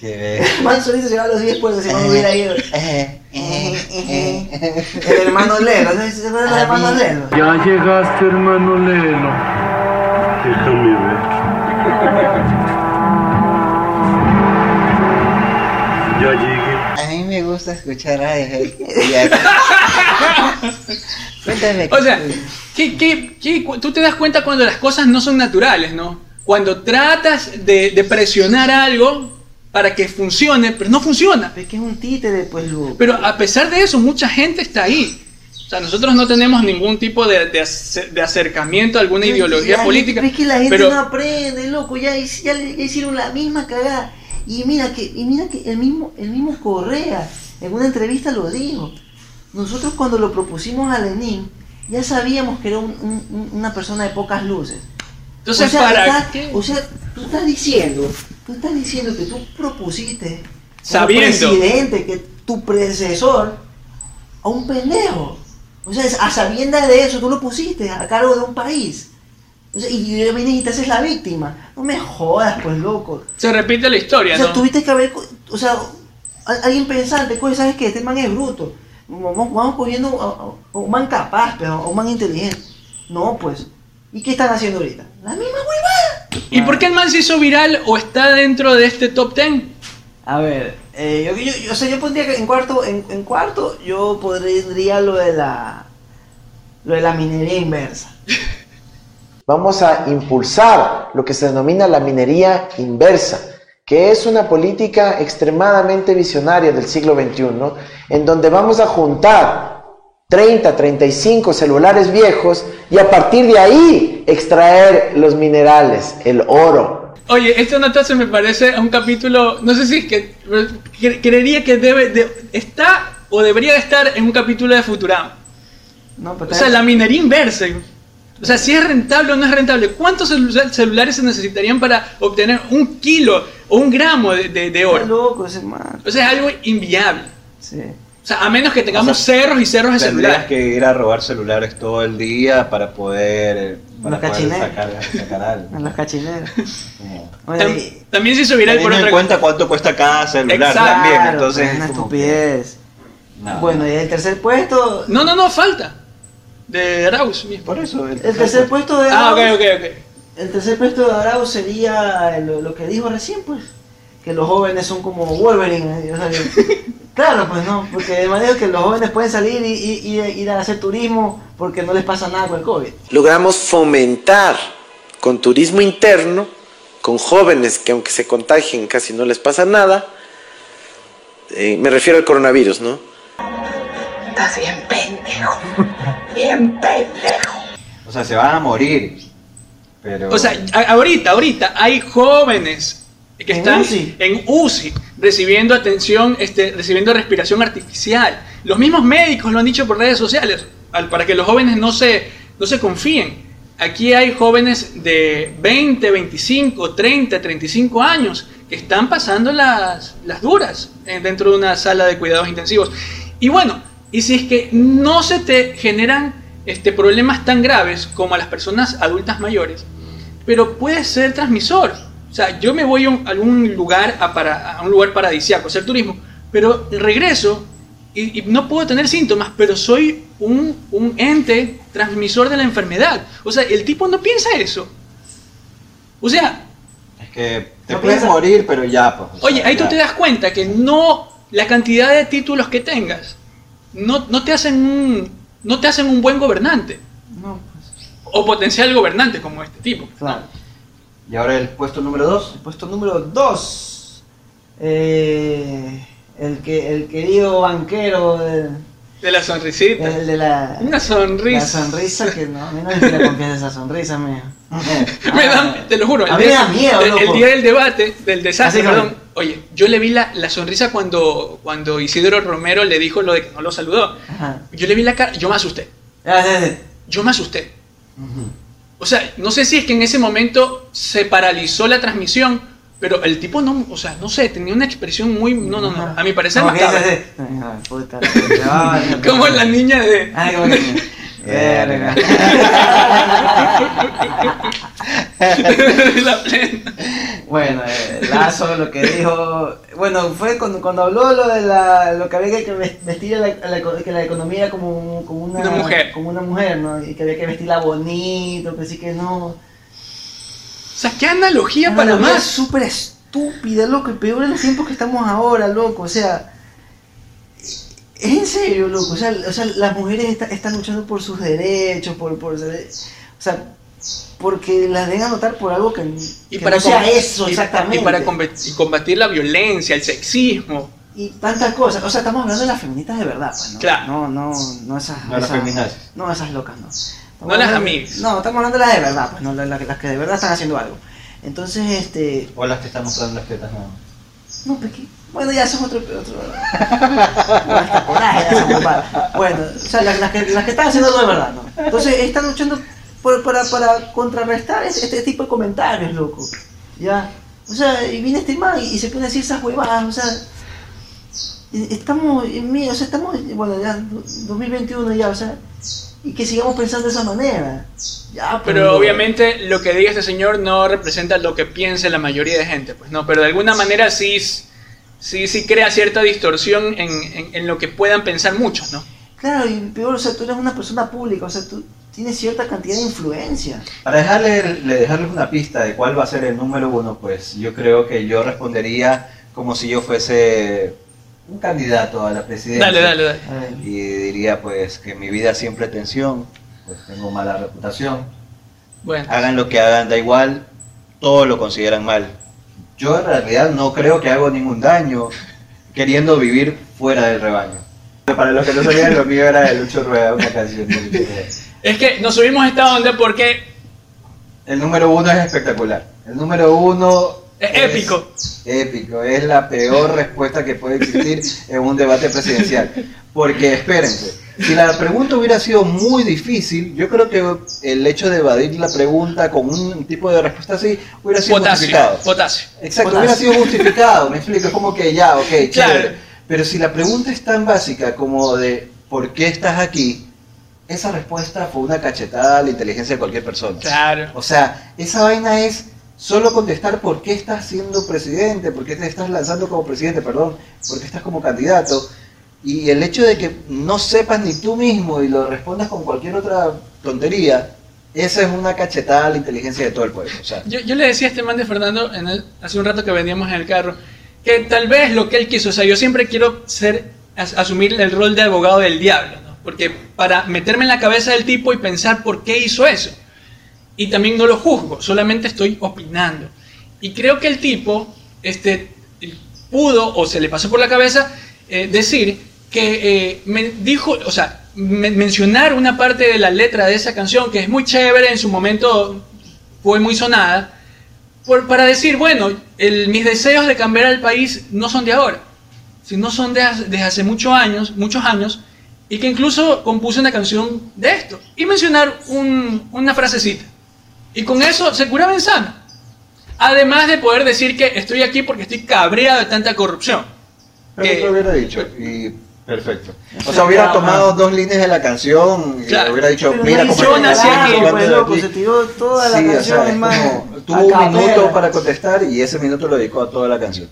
[SPEAKER 3] Que-
[SPEAKER 4] man solito se llevaba los 10 puestos si no hubiera ido.
[SPEAKER 3] Eh,
[SPEAKER 4] El hermano Lelo, ¿no? ¿se acuerdan de los hermanos Lelo?
[SPEAKER 6] Ya llegaste, hermano Lelo. Déjame ver. Ya llegué.
[SPEAKER 3] A mí me gusta escuchar a él. Cuéntame.
[SPEAKER 2] O sea, ¿qué- qué- qué- tú te das cuenta cuando las cosas no son naturales, ¿no? Cuando tratas de, de presionar algo para que funcione, pero no funciona.
[SPEAKER 4] Es que es un títere, pues, loco.
[SPEAKER 2] Pero a pesar de eso, mucha gente está ahí. O sea, nosotros no tenemos ningún tipo de, de ace- de acercamiento a alguna ideología
[SPEAKER 4] La
[SPEAKER 2] política.
[SPEAKER 4] Es que la gente
[SPEAKER 2] pero
[SPEAKER 4] no aprende, loco. Ya, hicieron la misma cagada. Y mira que, y mira que el mismo, el mismo Correa en una entrevista lo dijo. Nosotros cuando lo propusimos a Lenin, ya sabíamos que era un- un- un- una persona de pocas luces.
[SPEAKER 2] Entonces,
[SPEAKER 4] o sea,
[SPEAKER 2] ¿para
[SPEAKER 4] estás-
[SPEAKER 2] qué?
[SPEAKER 4] O sea, tú estás diciendo, tú estás diciendo que tú propusiste
[SPEAKER 2] Sabiendo.
[SPEAKER 4] presidente que tu predecesor a un pendejo. O sea, a sabiendas de eso, tú lo pusiste a cargo de un país. O sea, y vienes y te haces la víctima. No me jodas, pues, loco.
[SPEAKER 2] Se repite la historia,
[SPEAKER 4] O sea,
[SPEAKER 2] ¿no?
[SPEAKER 4] tuviste que haber, o sea, al- alguien pensante, pues, ¿sabes qué? Este man es bruto. Vamos, vamos cogiendo a, a- a un man capaz, pero a un man inteligente. No, pues. ¿Y qué están haciendo ahorita? La misma huevada.
[SPEAKER 2] ¿Y por qué el man se hizo viral o está dentro de este top 10?
[SPEAKER 4] A ver, eh, yo, yo, yo- o sea, yo pondría que en cuarto, en, en cuarto, yo pondría lo de la, lo de la minería inversa.
[SPEAKER 12] Vamos a impulsar lo que se denomina la minería inversa, que es una política extremadamente visionaria del siglo XXI, ¿no? en donde vamos a juntar 30, 35 celulares viejos y a partir de ahí extraer los minerales, el oro.
[SPEAKER 2] Oye, esta nota se me parece a un capítulo, no sé si es que cre- creería que debe de, está o debería de estar en un capítulo de Futurama.
[SPEAKER 4] No, pero
[SPEAKER 2] O sea, la minería inversa. O sea, si es rentable o no es rentable. ¿Cuántos celu- celulares se necesitarían para obtener un kilo o un gramo de, de- de
[SPEAKER 4] Está
[SPEAKER 2] oro?
[SPEAKER 4] loco ese man.
[SPEAKER 2] O sea, es algo inviable.
[SPEAKER 4] Sí.
[SPEAKER 2] O sea, a menos que tengamos
[SPEAKER 3] O sea,
[SPEAKER 2] cerros y cerros de
[SPEAKER 3] Tendrías
[SPEAKER 2] celulares.
[SPEAKER 3] que ir a robar celulares todo el día para poder, eh, para
[SPEAKER 4] Los
[SPEAKER 3] poder
[SPEAKER 4] cachineros.
[SPEAKER 3] sacar, sacar algo.
[SPEAKER 4] En los cachineros.
[SPEAKER 3] Sí.
[SPEAKER 4] Bueno,
[SPEAKER 2] Tam-
[SPEAKER 4] y-
[SPEAKER 2] también se hizo viral por otra
[SPEAKER 3] en cuenta cuánto cuesta cada celular
[SPEAKER 2] Exacto.
[SPEAKER 3] también, entonces
[SPEAKER 4] pues, una
[SPEAKER 3] como que-
[SPEAKER 4] estupidez.
[SPEAKER 3] No.
[SPEAKER 4] Bueno, y el tercer puesto.
[SPEAKER 2] No, no, no, falta. De Arauz mismo.
[SPEAKER 3] por eso el,
[SPEAKER 4] El tercer puesto de
[SPEAKER 2] Ah, ok,
[SPEAKER 4] Arauz-
[SPEAKER 2] ok, ok.
[SPEAKER 4] El tercer puesto de Arauz sería lo, lo que dijo recién, pues. Que los jóvenes son como Wolverine. ¿eh? Claro, pues no. Porque de manera que los jóvenes pueden salir y, y- y ir a hacer turismo porque no les pasa nada con el COVID.
[SPEAKER 12] logramos fomentar con turismo interno, con jóvenes que aunque se contagien casi no les pasa nada, eh, me refiero al coronavirus, ¿no?
[SPEAKER 11] Estás bien pendejo. Bien pendejo.
[SPEAKER 3] O sea, se van a morir. Pero
[SPEAKER 2] O sea, ahorita, ahorita hay jóvenes que están
[SPEAKER 4] UCI.
[SPEAKER 2] en UCI recibiendo atención, este, recibiendo respiración artificial. Los mismos médicos lo han dicho por redes sociales al- para que los jóvenes no se, no se confíen. Aquí hay jóvenes de 20, 25, 30, 35 años que están pasando las, las duras eh, dentro de una sala de cuidados intensivos. Y bueno, y si es que no se te generan este, problemas tan graves como a las personas adultas mayores, pero puede ser transmisor. O sea, yo me voy a, un- a algún lugar, a, para, a un lugar paradisíaco, hacer turismo, pero regreso y, y no puedo tener síntomas, pero soy un, un ente transmisor de la enfermedad. O sea, el tipo no piensa eso. O sea,
[SPEAKER 3] es que te
[SPEAKER 4] No
[SPEAKER 3] puedes
[SPEAKER 4] piensa-
[SPEAKER 3] morir, pero ya, pues. o
[SPEAKER 2] oye, ahí tú te das cuenta que no, la cantidad de títulos que tengas, no, no te hacen un, no te hacen un buen gobernante.
[SPEAKER 4] No, pues.
[SPEAKER 2] O potencial gobernante como este tipo.
[SPEAKER 4] Claro.
[SPEAKER 3] Y ahora el puesto número 2.
[SPEAKER 4] El puesto número 2. el, que, el querido banquero. del-
[SPEAKER 2] De la sonrisita.
[SPEAKER 4] el de la.
[SPEAKER 2] Una sonrisa.
[SPEAKER 4] La sonrisa que no, a mí no me confianza esa sonrisa, mío.
[SPEAKER 2] Me da- te lo juro.
[SPEAKER 4] A mí
[SPEAKER 2] día-
[SPEAKER 4] da miedo,
[SPEAKER 2] el, día del debate, del desastre,
[SPEAKER 4] Así
[SPEAKER 2] perdón. Oye, yo le vi la, la sonrisa cuando, cuando Isidro Romero le dijo lo de que no lo saludó.
[SPEAKER 4] Ajá.
[SPEAKER 2] Yo le vi la cara, yo me asusté.
[SPEAKER 4] Ah, sí, sí.
[SPEAKER 2] Yo me asusté. O sea, no sé si es que en ese momento se paralizó la transmisión, pero el tipo no, o sea, no sé, tenía una expresión muy, no, no, no, a mi parecer
[SPEAKER 4] Como que
[SPEAKER 2] macabra.
[SPEAKER 4] dice así, "Ay, ay, puta, ay,
[SPEAKER 2] Como la niña de...
[SPEAKER 4] Ay.
[SPEAKER 2] la plena.
[SPEAKER 4] Bueno, eh, Lazo lo que dijo, bueno, fue cuando, cuando habló lo de la, lo que había que vestir a la, a la eco- que la economía como, como una,
[SPEAKER 2] Una mujer.
[SPEAKER 4] como una mujer, ¿no? Y que había que vestirla bonito, que sí que no.
[SPEAKER 2] O sea, qué analogía
[SPEAKER 4] Una
[SPEAKER 2] para
[SPEAKER 4] analogía
[SPEAKER 2] más.
[SPEAKER 4] súper estúpida, loco, y peor en los tiempos que estamos ahora, loco, o sea, es en serio, loco, o sea, o sea las mujeres está- están luchando por sus derechos, por, por, o sea, porque las den a notar por algo que,
[SPEAKER 2] Y
[SPEAKER 4] que
[SPEAKER 2] para
[SPEAKER 4] no sea eso
[SPEAKER 2] y-
[SPEAKER 4] exactamente.
[SPEAKER 2] Y para combat- y combatir la violencia, el sexismo.
[SPEAKER 4] y tantas cosas. O sea, estamos hablando de las feministas de verdad, pues, ¿no?
[SPEAKER 2] Claro.
[SPEAKER 4] No, no, no esas.
[SPEAKER 3] No las
[SPEAKER 4] esas-
[SPEAKER 3] feminazis.
[SPEAKER 4] No, esas locas, no. Estamos
[SPEAKER 2] No las amigas.
[SPEAKER 4] No, estamos hablando de las de verdad, pues, no, las, las- las que de verdad están haciendo algo. Entonces, este.
[SPEAKER 3] O las que están mostrando las tetas, no.
[SPEAKER 4] No, pequé. Bueno, ya eso es otro. otro... No, hasta coraje, esa huevada. Bueno, o sea, las, las que, las que están haciendo algo de verdad, ¿no? Entonces, están luchando por- para, para contrarrestar este, este tipo de comentarios, loco. Ya. O sea, y viene este man y, y se pone a decir esas huevadas, o sea. Estamos en mí, o sea, estamos, bueno, ya 2021 ya, o sea, y que sigamos pensando de esa manera. Ya, pues,
[SPEAKER 2] Pero obviamente lo que diga este señor no representa lo que piense la mayoría de gente, pues no, pero de alguna manera sí, sí, sí crea cierta distorsión en, en- en lo que puedan pensar muchos, ¿no?
[SPEAKER 4] Claro, y peor, o sea, tú eres una persona pública, o sea, tú tienes cierta cantidad de influencia.
[SPEAKER 3] Para dejarle, le- dejarles una pista de cuál va a ser el número uno, pues yo creo que yo respondería como si yo fuese un candidato a la presidencia.
[SPEAKER 2] Dale, dale, dale.
[SPEAKER 3] Y diría pues que mi vida siempre tensión, pues tengo mala reputación.
[SPEAKER 2] Bueno,
[SPEAKER 3] Hagan lo que hagan, da igual, todo lo consideran mal. Yo en realidad no creo que hago ningún daño queriendo vivir fuera del rebaño. Para los que no sabían, lo mío era de Lucho Rueda, una canción de Lucho Rueda.
[SPEAKER 2] Es que nos subimos a esta onda porque
[SPEAKER 3] El número uno es espectacular. El número uno
[SPEAKER 2] es épico.
[SPEAKER 3] Épico, es la peor respuesta que puede existir en un debate presidencial. Porque espérense, si la pregunta hubiera sido muy difícil, yo creo que el hecho de evadir la pregunta con un tipo de respuesta así hubiera sido
[SPEAKER 2] Potasio,
[SPEAKER 3] justificado.
[SPEAKER 2] potasio.
[SPEAKER 3] Exacto,
[SPEAKER 4] Potasio.
[SPEAKER 3] hubiera sido justificado, me explico, es como que ya, ok, chévere.
[SPEAKER 2] Claro.
[SPEAKER 3] Pero si la pregunta es tan básica como de ¿por qué estás aquí? Esa respuesta fue una cachetada a la inteligencia de cualquier persona.
[SPEAKER 2] Claro.
[SPEAKER 3] O sea, esa vaina es solo contestar por qué estás siendo presidente, por qué te estás lanzando como presidente, perdón, por qué estás como candidato. Y el hecho de que no sepas ni tú mismo y lo respondas con cualquier otra tontería, esa es una cachetada a la inteligencia de todo el pueblo. O sea,
[SPEAKER 2] Yo, yo le decía a este man de Fernando en el- hace un rato que veníamos en el carro que tal vez lo que él quiso, o sea, yo siempre quiero ser as- asumir el rol de abogado del diablo. Porque para meterme en la cabeza del tipo y pensar por qué hizo eso. Y también no lo juzgo, solamente estoy opinando. Y creo que el tipo este, pudo o se le pasó por la cabeza eh, decir que eh, me dijo, o sea, me- mencionar una parte de la letra de esa canción que es muy chévere, en su momento fue muy sonada, para decir, bueno, mis deseos de cambiar al país no son de ahora, sino son de, desde hace muchos años, muchos años, y que incluso compuse una canción de esto, y mencionar un- una frasecita. Y con eso se curaba en sano. Además de poder decir que estoy aquí porque estoy cabreado de tanta corrupción.
[SPEAKER 3] pero
[SPEAKER 2] Que-
[SPEAKER 3] lo hubiera dicho. Y perfecto. O sea, hubiera tomado dos líneas de la canción y
[SPEAKER 2] Claro.
[SPEAKER 3] hubiera dicho,
[SPEAKER 4] Pero
[SPEAKER 3] mira cómo
[SPEAKER 2] yo nací
[SPEAKER 4] nada,
[SPEAKER 2] aquí,
[SPEAKER 4] pues,
[SPEAKER 3] de
[SPEAKER 4] loco,
[SPEAKER 3] aquí.
[SPEAKER 4] se tiró toda la
[SPEAKER 3] Sí, o sea,
[SPEAKER 4] canción, hermano.
[SPEAKER 3] tuvo un minuto para contestar y ese minuto lo dedicó a toda la canción.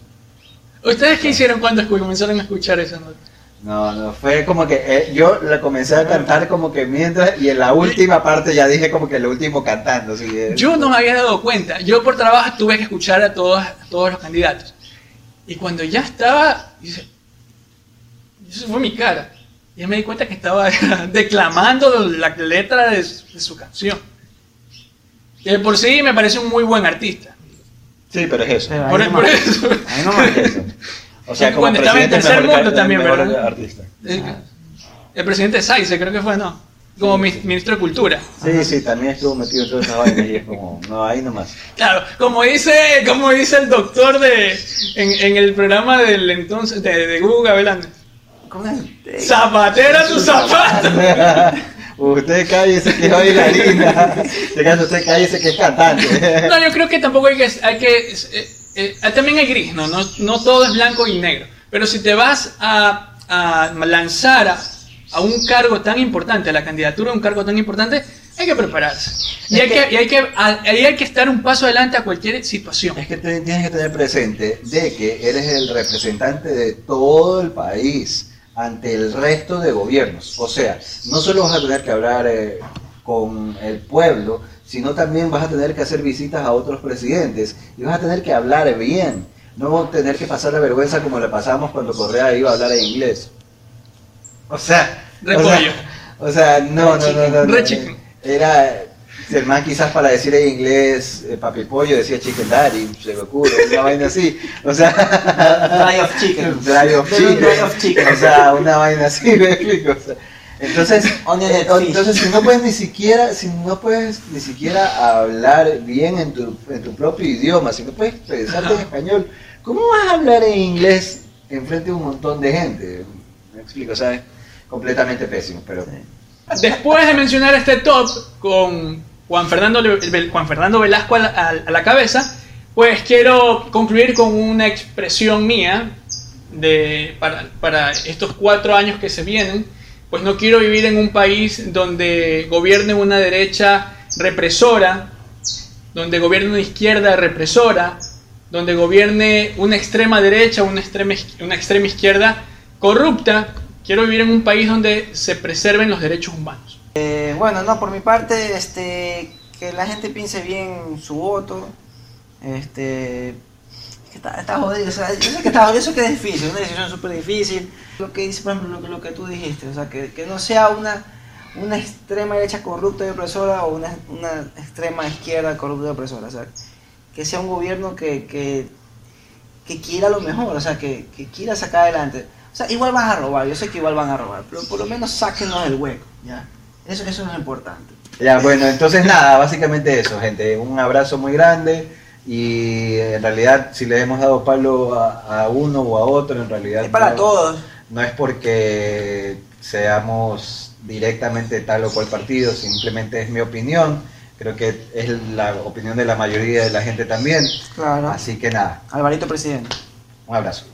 [SPEAKER 2] ¿Ustedes qué hicieron cuando comenzaron a escuchar esa nota?
[SPEAKER 3] No, no, fue como que eh, yo la comencé a cantar como que mientras y en la última parte ya dije como que lo último cantando. Así, eh.
[SPEAKER 2] Yo no me había dado cuenta. Yo por trabajo tuve que escuchar a todos, a todos los candidatos. Y cuando ya estaba, eso fue mi cara. Ya me di cuenta que estaba declamando la letra de, su- de su canción. Que por sí me parece un muy buen artista.
[SPEAKER 3] Sí, pero es eso.
[SPEAKER 4] Pero ahí
[SPEAKER 2] Por,
[SPEAKER 4] nomás.
[SPEAKER 2] por eso.
[SPEAKER 4] Ahí nomás.
[SPEAKER 3] Es eso. O sea, como
[SPEAKER 2] Cuando estaba en tercer
[SPEAKER 3] mejor
[SPEAKER 2] mundo también,
[SPEAKER 3] mejor
[SPEAKER 2] ¿verdad?
[SPEAKER 3] artista.
[SPEAKER 2] El, el presidente Saize, creo que fue, ¿no? Como mi- ministro de Cultura.
[SPEAKER 3] Sí, sí, también estuvo metido en todas esas vainas y es como, no, ahí nomás.
[SPEAKER 2] Claro, como dice, como dice el doctor de en, en el programa del entonces de, de Google Gavilán. Zapatera tu zapato.
[SPEAKER 3] usted cállese que es bailarina. De caso, usted cállese que es cantante.
[SPEAKER 2] No, yo creo que tampoco hay que, hay que eh, eh, también hay gris, ¿no? ¿no? No todo es blanco y negro. Pero si te vas a, a lanzar a, a un cargo tan importante, a la candidatura de un cargo tan importante, hay que prepararse. Y hay que, y hay que, a- ahí hay que estar un paso adelante a cualquier situación.
[SPEAKER 3] Es que tienes que tener presente de que eres el representante de todo el país ante el resto de gobiernos. O sea, no solo vas a tener que hablar eh, con el pueblo, sino también vas a tener que hacer visitas a otros presidentes y vas a tener que hablar bien. No tener que pasar la vergüenza como le pasamos cuando Correa iba a hablar en inglés. O sea, o
[SPEAKER 2] Repollo.
[SPEAKER 3] sea, o sea, no, no, no, no. Era el man quizás para decir en inglés eh, papi pollo decía chicken daddy, se me ocurre, una vaina así. O sea,
[SPEAKER 4] Dry of chicken.
[SPEAKER 3] Dry of chicken.
[SPEAKER 4] of chicken.
[SPEAKER 3] O sea, una vaina así, me explico. Entonces, eh,
[SPEAKER 4] fish.
[SPEAKER 3] entonces si no puedes ni siquiera, si no puedes ni siquiera hablar bien en tu, en tu propio idioma, si no puedes expresarte en español, ¿cómo vas a hablar en inglés en frente a un montón de gente? Me explico, ¿sabes? Completamente pésimo, pero
[SPEAKER 2] Después de mencionar este top con Juan Fernando, Le- Juan Fernando Velasco a la, a la cabeza, pues quiero concluir con una expresión mía de, para, para estos cuatro años que se vienen. Pues no quiero vivir en un país donde gobierne una derecha represora, donde gobierne una izquierda represora, donde gobierne una extrema derecha, una extrema, una extrema izquierda corrupta. Quiero vivir en un país donde se preserven los derechos humanos.
[SPEAKER 4] Eh, bueno, no, por mi parte, este, que la gente piense bien su voto. Este, está, está jodido, o sea, yo sé que está jodido, eso que es difícil, una decisión súper difícil. Lo que dice, por ejemplo, lo que, lo que tú dijiste, o sea, que, que no sea una, una extrema derecha corrupta y opresora o una, una extrema izquierda corrupta y opresora, o sea, que sea un gobierno que, que, que quiera lo mejor, o sea, que, que quiera sacar adelante. O sea, igual van a robar, yo sé que igual van a robar, pero por lo menos sáquenos del hueco, ¿ya? Eso, eso es importante.
[SPEAKER 3] Ya, bueno, entonces nada, básicamente eso, gente. Un abrazo muy grande y en realidad si les hemos dado palo a, a uno o a otro, en realidad
[SPEAKER 4] Es para
[SPEAKER 3] no,
[SPEAKER 4] todos.
[SPEAKER 3] no es porque seamos directamente tal o cual partido, simplemente es mi opinión. Creo que es la opinión de la mayoría de la gente también.
[SPEAKER 4] Claro.
[SPEAKER 3] Así que nada,
[SPEAKER 4] Alvarito presidente.
[SPEAKER 3] un abrazo.